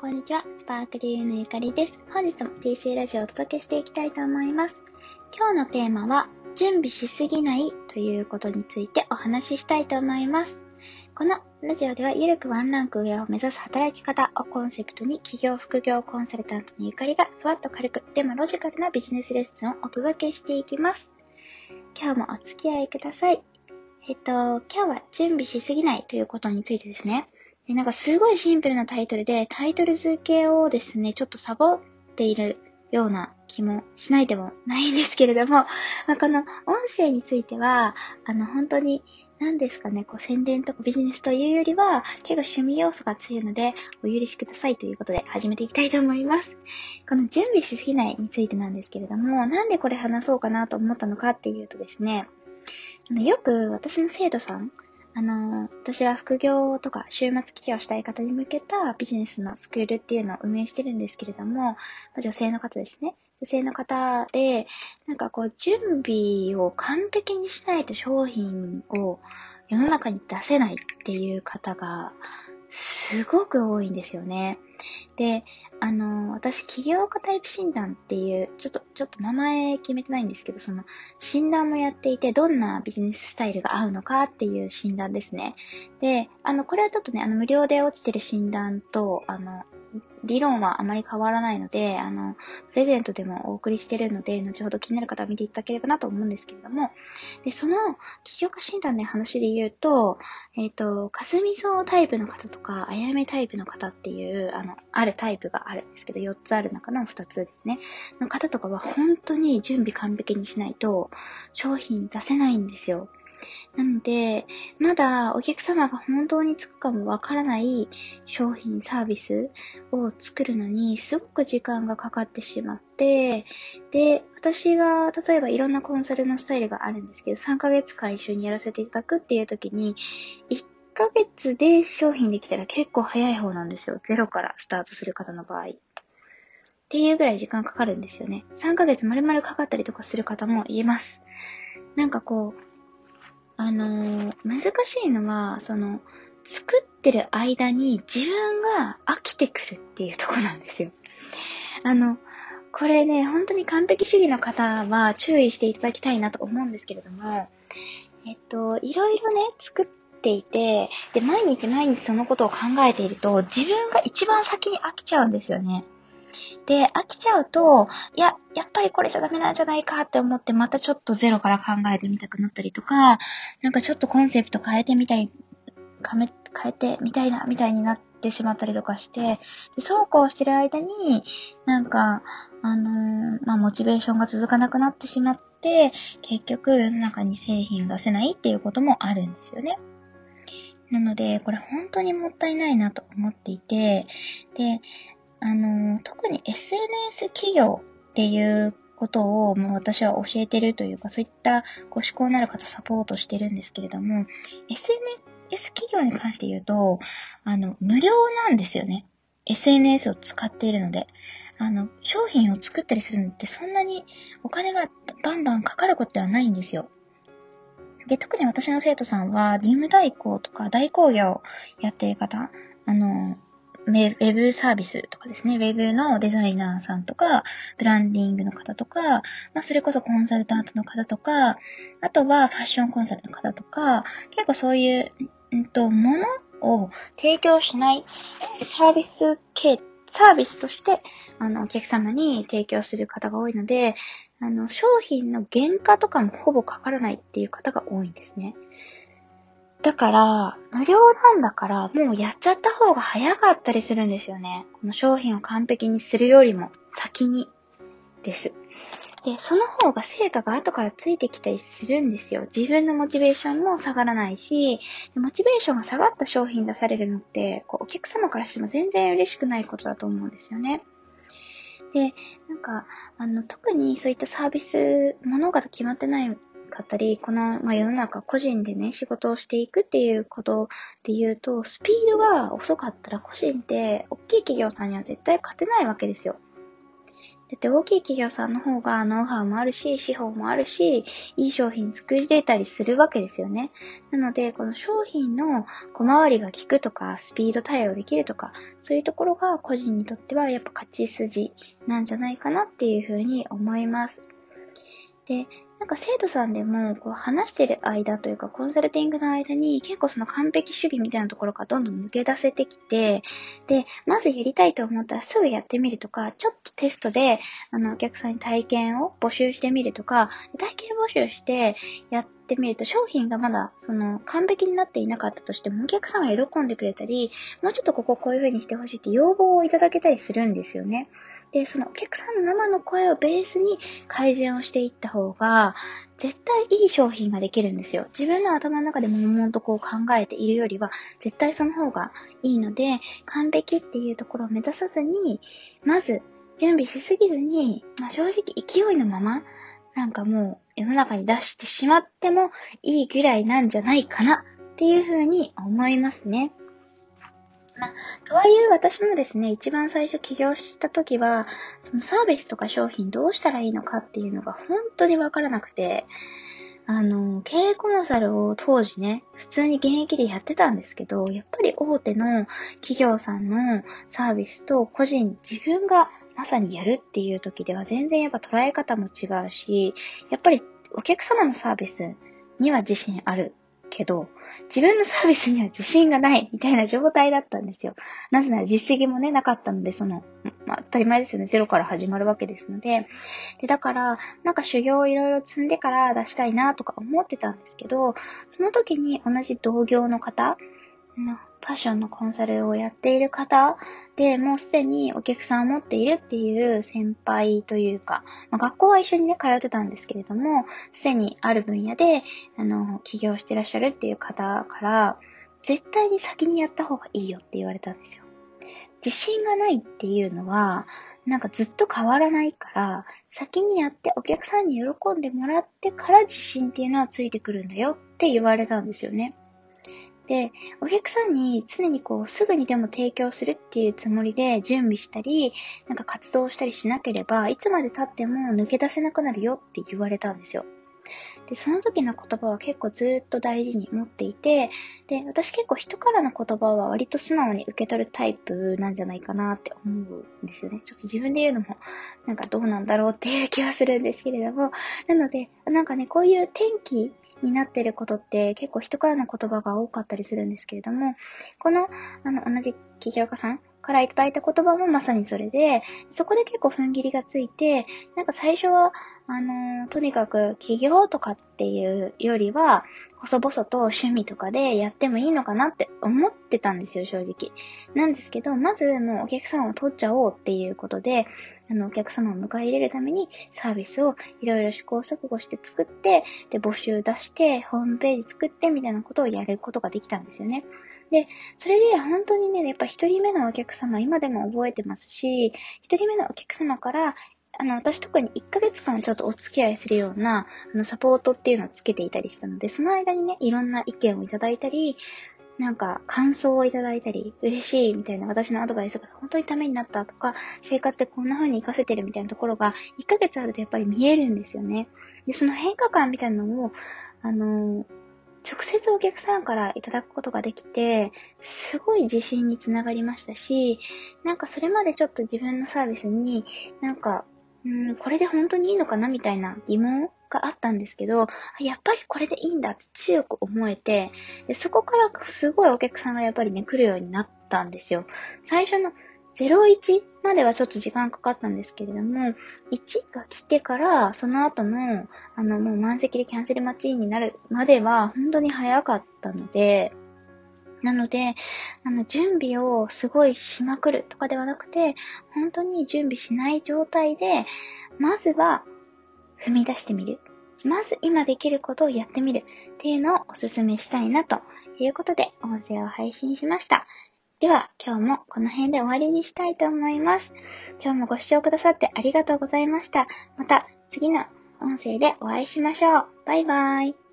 こんにちは。スパークリーのゆかりです。本日も TC ラジオをお届けしていきたいと思います。今日のテーマは、準備しすぎないということについてお話ししたいと思います。このラジオでは、ゆるくワンランク上を目指す働き方をコンセプトに、企業副業コンサルタントのゆかりが、ふわっと軽く、でもロジカルなビジネスレッスンをお届けしていきます。今日もお付き合いください。えっと、今日は準備しすぎないということについてですね。でなんかすごいシンプルなタイトルで、タイトル付けをですね、ちょっとサボっているような気もしないでもないんですけれども、まあ、この音声については、あの、本当に、何ですかね、こう宣伝とかビジネスというよりは、結構趣味要素が強いので、お許しくださいということで始めていきたいと思います。この準備しすぎないについてなんですけれども、なんでこれ話そうかなと思ったのかっていうとですね、あのよく私の生徒さん、あの、私は副業とか週末起業したい方に向けたビジネスのスクールっていうのを運営してるんですけれども、女性の方ですね。女性の方で、なんかこう、準備を完璧にしないと商品を世の中に出せないっていう方が、すごく多いんですよね。で、あの、私、起業家タイプ診断っていう、ちょっと、ちょっと名前決めてないんですけど、その、診断もやっていて、どんなビジネススタイルが合うのかっていう診断ですね。で、あの、これはちょっとね、あの、無料で落ちてる診断と、あの、理論はあまり変わらないので、あの、プレゼントでもお送りしてるので、後ほど気になる方は見ていただければなと思うんですけれども、で、その、起業家診断の話で言うと、えっ、ー、と、かすみそうタイプの方とか、あやめタイプの方っていう、あの、あるタイプがあるんですけど、4つある中の2つですね。の方とかは本当に準備完璧にしないと、商品出せないんですよ。なので、まだお客様が本当につくかもわからない商品、サービスを作るのにすごく時間がかかってしまって、で、私が例えばいろんなコンサルのスタイルがあるんですけど、3ヶ月間一緒にやらせていただくっていう時に、1ヶ月で商品できたら結構早い方なんですよ。ゼロからスタートする方の場合。っていうぐらい時間かかるんですよね。3ヶ月丸々かかったりとかする方もいます。なんかこう、あのー、難しいのは、その、作ってる間に自分が飽きてくるっていうとこなんですよ。あの、これね、本当に完璧主義の方は注意していただきたいなと思うんですけれども、えっと、いろいろね、作っていて、で、毎日毎日そのことを考えていると、自分が一番先に飽きちゃうんですよね。で、飽きちゃうと、いや、やっぱりこれじゃダメなんじゃないかって思って、またちょっとゼロから考えてみたくなったりとか、なんかちょっとコンセプト変えてみたい、変えてみたいな、みたいになってしまったりとかして、でそうこうしてる間に、なんか、あのー、まあ、モチベーションが続かなくなってしまって、結局世の中に製品出せないっていうこともあるんですよね。なので、これ本当にもったいないなと思っていて、で、あの、特に SNS 企業っていうことをもう私は教えてるというか、そういったご思考のある方サポートしてるんですけれども、SNS 企業に関して言うと、あの、無料なんですよね。SNS を使っているので。あの、商品を作ったりするのってそんなにお金がバンバンかかることではないんですよ。で、特に私の生徒さんは、事務代行とか代行業をやっている方、あの、ウェブサービスとかですね、ウェブのデザイナーさんとか、ブランディングの方とか、まあ、それこそコンサルタントの方とか、あとはファッションコンサルの方とか、結構そういう、うんと、ものを提供しないサービス系、サービスとして、あの、お客様に提供する方が多いので、あの、商品の原価とかもほぼかからないっていう方が多いんですね。だから、無料なんだから、もうやっちゃった方が早かったりするんですよね。この商品を完璧にするよりも先にです。で、その方が成果が後からついてきたりするんですよ。自分のモチベーションも下がらないし、モチベーションが下がった商品出されるのって、こうお客様からしても全然嬉しくないことだと思うんですよね。で、なんか、あの、特にそういったサービス、ものが決まってないかったり、この、まあ、世の中個人でね、仕事をしていくっていうことで言うと、スピードが遅かったら個人って、大きい企業さんには絶対勝てないわけですよ。だって大きい企業さんの方がノウハウもあるし、資本もあるし、いい商品作り出たりするわけですよね。なので、この商品の小回りが効くとか、スピード対応できるとか、そういうところが個人にとってはやっぱ勝ち筋なんじゃないかなっていうふうに思います。で、なんか生徒さんでも、こう話してる間というか、コンサルティングの間に結構その完璧主義みたいなところからどんどん抜け出せてきて、で、まずやりたいと思ったらすぐやってみるとか、ちょっとテストで、あの、お客さんに体験を募集してみるとか、体験募集してやってってみると、商品がまだ、その、完璧になっていなかったとしても、お客さんが喜んでくれたり、もうちょっとこここういう風にしてほしいって要望をいただけたりするんですよね。で、そのお客さんの生の声をベースに改善をしていった方が、絶対いい商品ができるんですよ。自分の頭の中でも々とこう考えているよりは、絶対その方がいいので、完璧っていうところを目指さずに、まず、準備しすぎずに、まあ、正直勢いのまま、なんかもう世の中に出してしまってもいいぐらいなんじゃないかなっていうふうに思いますね。まあ、とはいえ私もですね、一番最初起業した時は、そのサービスとか商品どうしたらいいのかっていうのが本当にわからなくて、あの、経営コンサルを当時ね、普通に現役でやってたんですけど、やっぱり大手の企業さんのサービスと個人、自分がまさにやるっていう時では全然やっぱ捉え方も違うし、やっぱりお客様のサービスには自信あるけど、自分のサービスには自信がない みたいな状態だったんですよ。なぜなら実績もね、なかったので、その、まあ、当たり前ですよね。ゼロから始まるわけですので。で、だから、なんか修行をいろいろ積んでから出したいなとか思ってたんですけど、その時に同じ同業の方、ファッションのコンサルをやっている方で、もうすでにお客さんを持っているっていう先輩というか、まあ、学校は一緒にね、通ってたんですけれども、すでにある分野で、あの、起業してらっしゃるっていう方から、絶対に先にやった方がいいよって言われたんですよ。自信がないっていうのは、なんかずっと変わらないから、先にやってお客さんに喜んでもらってから自信っていうのはついてくるんだよって言われたんですよね。で、お客さんに常にこう、すぐにでも提供するっていうつもりで準備したり、なんか活動したりしなければ、いつまで経っても抜け出せなくなるよって言われたんですよ。で、その時の言葉は結構ずっと大事に持っていて、で、私結構人からの言葉は割と素直に受け取るタイプなんじゃないかなって思うんですよね。ちょっと自分で言うのもなんかどうなんだろうっていう気はするんですけれども、なので、なんかね、こういう天気になってることって結構人からの言葉が多かったりするんですけれども、この、あの、同じ起業家さんからいただいた言葉もまさにそれで、そこで結構踏ん切りがついて、なんか最初は、あの、とにかく起業とかっていうよりは、細々と趣味とかでやってもいいのかなって思ってたんですよ、正直。なんですけど、まずもうお客さんを取っちゃおうっていうことで、あの、お客様を迎え入れるためにサービスをいろいろ試行錯誤して作って、で、募集出して、ホームページ作ってみたいなことをやることができたんですよね。で、それで本当にね、やっぱ一人目のお客様、今でも覚えてますし、一人目のお客様から、あの、私特に1ヶ月間ちょっとお付き合いするような、あの、サポートっていうのをつけていたりしたので、その間にね、いろんな意見をいただいたり、なんか感想をいただいたり、嬉しいみたいな私のアドバイスが本当にためになったとか、生活でこんな風に活かせてるみたいなところが、1ヶ月あるとやっぱり見えるんですよね。で、その変化感みたいなのを、あのー、直接お客さんからいただくことができて、すごい自信につながりましたし、なんかそれまでちょっと自分のサービスになんか、うん、これで本当にいいのかなみたいな疑問があったんですけど、やっぱりこれでいいんだって強く思えて、でそこからすごいお客さんがやっぱりね、来るようになったんですよ。最初の01まではちょっと時間かかったんですけれども、1が来てから、その後の、あの、もう満席でキャンセル待ちになるまでは、本当に早かったので、なので、あの、準備をすごいしまくるとかではなくて、本当に準備しない状態で、まずは踏み出してみる。まず今できることをやってみるっていうのをお勧めしたいなということで音声を配信しました。では今日もこの辺で終わりにしたいと思います。今日もご視聴くださってありがとうございました。また次の音声でお会いしましょう。バイバーイ。